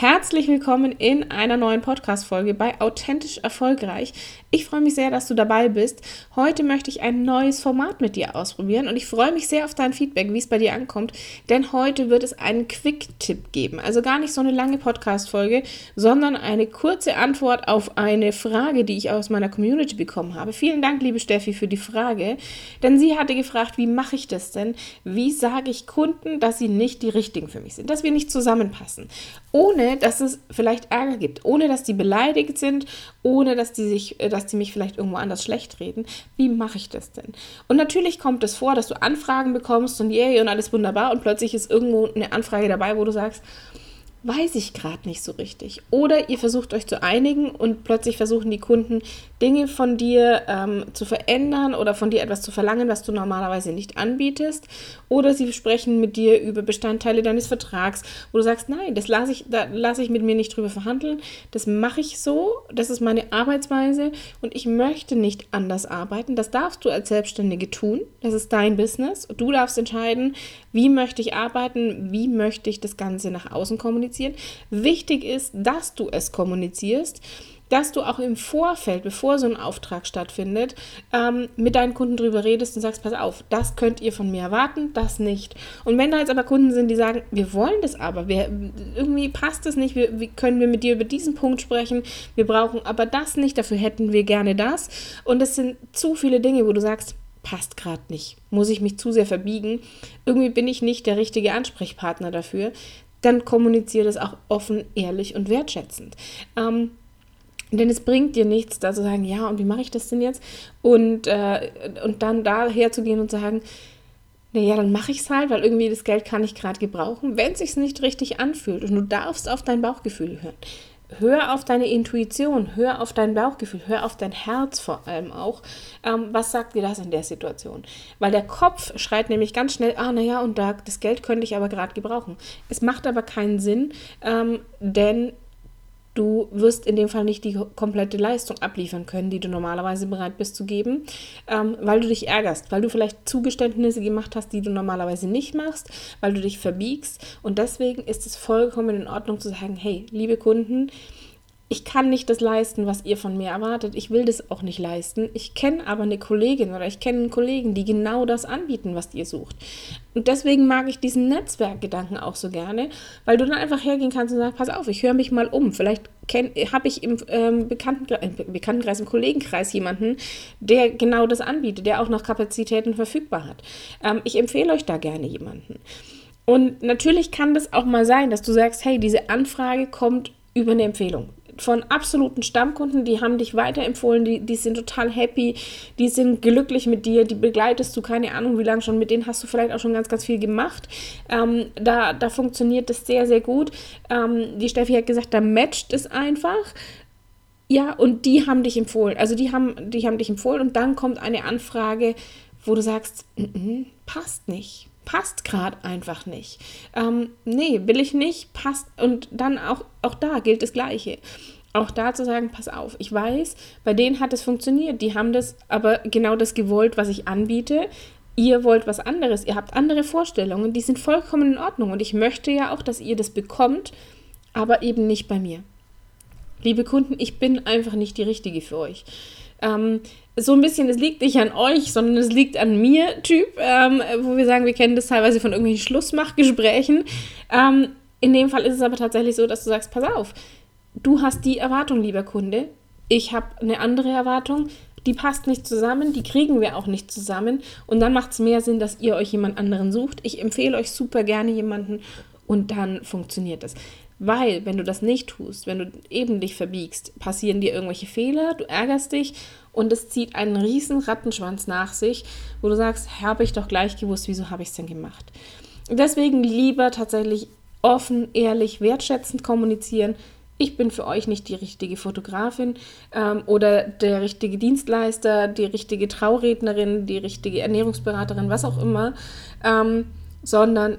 Herzlich willkommen in einer neuen Podcast-Folge bei Authentisch Erfolgreich. Ich freue mich sehr, dass du dabei bist. Heute möchte ich ein neues Format mit dir ausprobieren und ich freue mich sehr auf dein Feedback, wie es bei dir ankommt, denn heute wird es einen Quick-Tipp geben. Also gar nicht so eine lange Podcast-Folge, sondern eine kurze Antwort auf eine Frage, die ich aus meiner Community bekommen habe. Vielen Dank, liebe Steffi, für die Frage, denn sie hatte gefragt, wie mache ich das denn? Wie sage ich Kunden, dass sie nicht die richtigen für mich sind, dass wir nicht zusammenpassen? Ohne dass es vielleicht Ärger gibt, ohne dass die beleidigt sind, ohne dass die sich, äh, dass die mich vielleicht irgendwo anders schlecht reden. Wie mache ich das denn? Und natürlich kommt es vor, dass du Anfragen bekommst und yay und alles wunderbar und plötzlich ist irgendwo eine Anfrage dabei, wo du sagst, weiß ich gerade nicht so richtig. Oder ihr versucht euch zu einigen und plötzlich versuchen die Kunden Dinge von dir ähm, zu verändern oder von dir etwas zu verlangen, was du normalerweise nicht anbietest. Oder sie sprechen mit dir über Bestandteile deines Vertrags, wo du sagst, nein, das lasse ich, da lasse ich mit mir nicht drüber verhandeln. Das mache ich so, das ist meine Arbeitsweise und ich möchte nicht anders arbeiten. Das darfst du als Selbstständige tun. Das ist dein Business. Du darfst entscheiden, wie möchte ich arbeiten, wie möchte ich das Ganze nach außen kommunizieren. Wichtig ist, dass du es kommunizierst dass du auch im Vorfeld, bevor so ein Auftrag stattfindet, ähm, mit deinen Kunden drüber redest und sagst, pass auf, das könnt ihr von mir erwarten, das nicht. Und wenn da jetzt aber Kunden sind, die sagen, wir wollen das aber, wir, irgendwie passt es nicht, wir, wie können wir mit dir über diesen Punkt sprechen, wir brauchen aber das nicht, dafür hätten wir gerne das. Und es sind zu viele Dinge, wo du sagst, passt gerade nicht, muss ich mich zu sehr verbiegen, irgendwie bin ich nicht der richtige Ansprechpartner dafür, dann kommuniziere das auch offen, ehrlich und wertschätzend. Ähm, denn es bringt dir nichts, da zu sagen, ja, und wie mache ich das denn jetzt? Und, äh, und dann da herzugehen und zu sagen, naja, dann mache ich es halt, weil irgendwie das Geld kann ich gerade gebrauchen, wenn es sich nicht richtig anfühlt. Und du darfst auf dein Bauchgefühl hören. Hör auf deine Intuition, hör auf dein Bauchgefühl, hör auf dein Herz vor allem auch. Ähm, was sagt dir das in der Situation? Weil der Kopf schreit nämlich ganz schnell, ah, naja, und da, das Geld könnte ich aber gerade gebrauchen. Es macht aber keinen Sinn, ähm, denn Du wirst in dem Fall nicht die komplette Leistung abliefern können, die du normalerweise bereit bist zu geben, ähm, weil du dich ärgerst, weil du vielleicht Zugeständnisse gemacht hast, die du normalerweise nicht machst, weil du dich verbiegst. Und deswegen ist es vollkommen in Ordnung zu sagen, hey, liebe Kunden, ich kann nicht das leisten, was ihr von mir erwartet. Ich will das auch nicht leisten. Ich kenne aber eine Kollegin oder ich kenne einen Kollegen, die genau das anbieten, was ihr sucht. Und deswegen mag ich diesen Netzwerkgedanken auch so gerne, weil du dann einfach hergehen kannst und sagst, pass auf, ich höre mich mal um. Vielleicht habe ich im ähm, Bekanntenkreis, äh, Bekanntenkreis, im Kollegenkreis jemanden, der genau das anbietet, der auch noch Kapazitäten verfügbar hat. Ähm, ich empfehle euch da gerne jemanden. Und natürlich kann das auch mal sein, dass du sagst, hey, diese Anfrage kommt über eine Empfehlung von absoluten Stammkunden, die haben dich weiterempfohlen, die, die sind total happy, die sind glücklich mit dir, die begleitest du, keine Ahnung wie lange schon, mit denen hast du vielleicht auch schon ganz, ganz viel gemacht. Ähm, da, da funktioniert das sehr, sehr gut. Ähm, die Steffi hat gesagt, da matcht es einfach. Ja, und die haben dich empfohlen. Also die haben, die haben dich empfohlen und dann kommt eine Anfrage, wo du sagst, mm -mm, passt nicht passt gerade einfach nicht. Ähm, nee, will ich nicht, passt. Und dann auch, auch da gilt das Gleiche. Auch da zu sagen, pass auf, ich weiß, bei denen hat es funktioniert. Die haben das aber genau das gewollt, was ich anbiete. Ihr wollt was anderes, ihr habt andere Vorstellungen, die sind vollkommen in Ordnung. Und ich möchte ja auch, dass ihr das bekommt, aber eben nicht bei mir. Liebe Kunden, ich bin einfach nicht die Richtige für euch. Ähm, so ein bisschen, es liegt nicht an euch, sondern es liegt an mir, Typ, ähm, wo wir sagen, wir kennen das teilweise von irgendwelchen Schlussmachgesprächen. Ähm, in dem Fall ist es aber tatsächlich so, dass du sagst, pass auf, du hast die Erwartung, lieber Kunde, ich habe eine andere Erwartung, die passt nicht zusammen, die kriegen wir auch nicht zusammen und dann macht es mehr Sinn, dass ihr euch jemand anderen sucht. Ich empfehle euch super gerne jemanden und dann funktioniert das. Weil, wenn du das nicht tust, wenn du eben dich verbiegst, passieren dir irgendwelche Fehler, du ärgerst dich und es zieht einen riesen Rattenschwanz nach sich, wo du sagst, habe ich doch gleich gewusst, wieso habe ich es denn gemacht? Deswegen lieber tatsächlich offen, ehrlich, wertschätzend kommunizieren. Ich bin für euch nicht die richtige Fotografin ähm, oder der richtige Dienstleister, die richtige Traurednerin, die richtige Ernährungsberaterin, was auch immer, ähm, sondern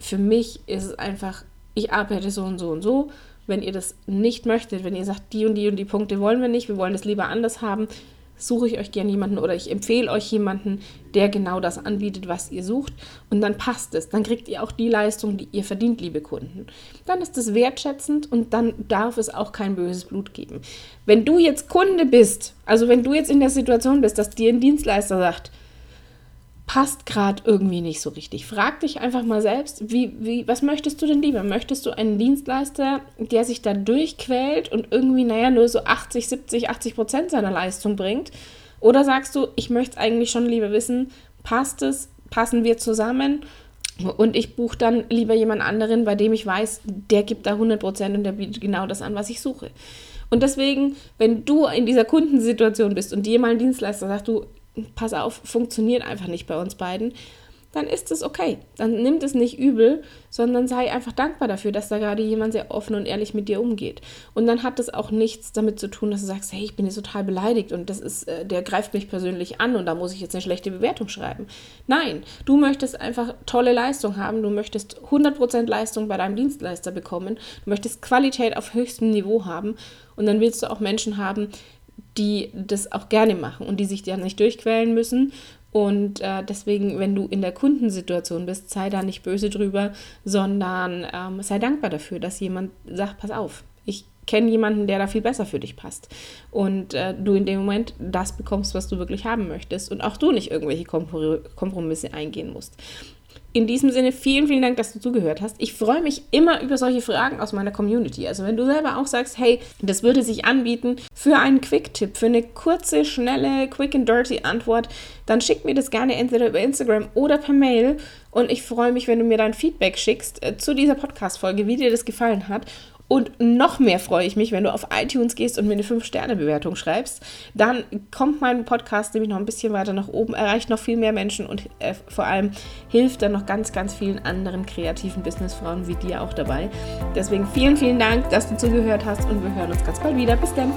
für mich ist es einfach ich arbeite so und so und so Wenn ihr das nicht möchtet, wenn ihr sagt, die und die und die Punkte wollen wir nicht, wir wollen das lieber anders haben, suche ich euch gerne jemanden oder ich empfehle euch jemanden, der genau das anbietet, was ihr sucht. Und dann passt es. Dann kriegt ihr auch die Leistung, die ihr verdient, liebe Kunden. Dann ist es wertschätzend und dann darf es auch kein böses Blut geben. Wenn du jetzt Kunde bist, also wenn du jetzt in der Situation bist, dass dir ein Dienstleister sagt, passt gerade irgendwie nicht so richtig. Frag dich einfach mal selbst, wie, wie, was möchtest du denn lieber? Möchtest du einen Dienstleister, der sich da durchquält und irgendwie, naja, nur so 80, 70, 80 Prozent seiner Leistung bringt? Oder sagst du, ich möchte es eigentlich schon lieber wissen, passt es, passen wir zusammen? Und ich buche dann lieber jemand anderen, bei dem ich weiß, der gibt da 100 Prozent und der bietet genau das an, was ich suche. Und deswegen, wenn du in dieser Kundensituation bist und dir mal ein Dienstleister sagt, du, pass auf, funktioniert einfach nicht bei uns beiden, dann ist es okay. Dann nimmt es nicht übel, sondern sei einfach dankbar dafür, dass da gerade jemand sehr offen und ehrlich mit dir umgeht. Und dann hat es auch nichts damit zu tun, dass du sagst, hey, ich bin jetzt total beleidigt und das ist, äh, der greift mich persönlich an und da muss ich jetzt eine schlechte Bewertung schreiben. Nein, du möchtest einfach tolle Leistung haben, du möchtest 100% Leistung bei deinem Dienstleister bekommen, du möchtest Qualität auf höchstem Niveau haben und dann willst du auch Menschen haben, die das auch gerne machen und die sich ja nicht durchquälen müssen. Und äh, deswegen, wenn du in der Kundensituation bist, sei da nicht böse drüber, sondern ähm, sei dankbar dafür, dass jemand sagt, pass auf, ich kenne jemanden, der da viel besser für dich passt. Und äh, du in dem Moment das bekommst, was du wirklich haben möchtest und auch du nicht irgendwelche Kompromisse eingehen musst. In diesem Sinne, vielen, vielen Dank, dass du zugehört hast. Ich freue mich immer über solche Fragen aus meiner Community. Also wenn du selber auch sagst, hey, das würde sich anbieten für einen Quick-Tipp, für eine kurze, schnelle, quick and dirty Antwort, dann schick mir das gerne entweder über Instagram oder per Mail. Und ich freue mich, wenn du mir dein Feedback schickst äh, zu dieser Podcast-Folge, wie dir das gefallen hat. Und noch mehr freue ich mich, wenn du auf iTunes gehst und mir eine 5-Sterne-Bewertung schreibst. Dann kommt mein Podcast nämlich noch ein bisschen weiter nach oben, erreicht noch viel mehr Menschen und äh, vor allem hilft dann noch ganz, ganz vielen anderen kreativen Businessfrauen wie dir auch dabei. Deswegen vielen, vielen Dank, dass du zugehört hast und wir hören uns ganz bald wieder. Bis dann.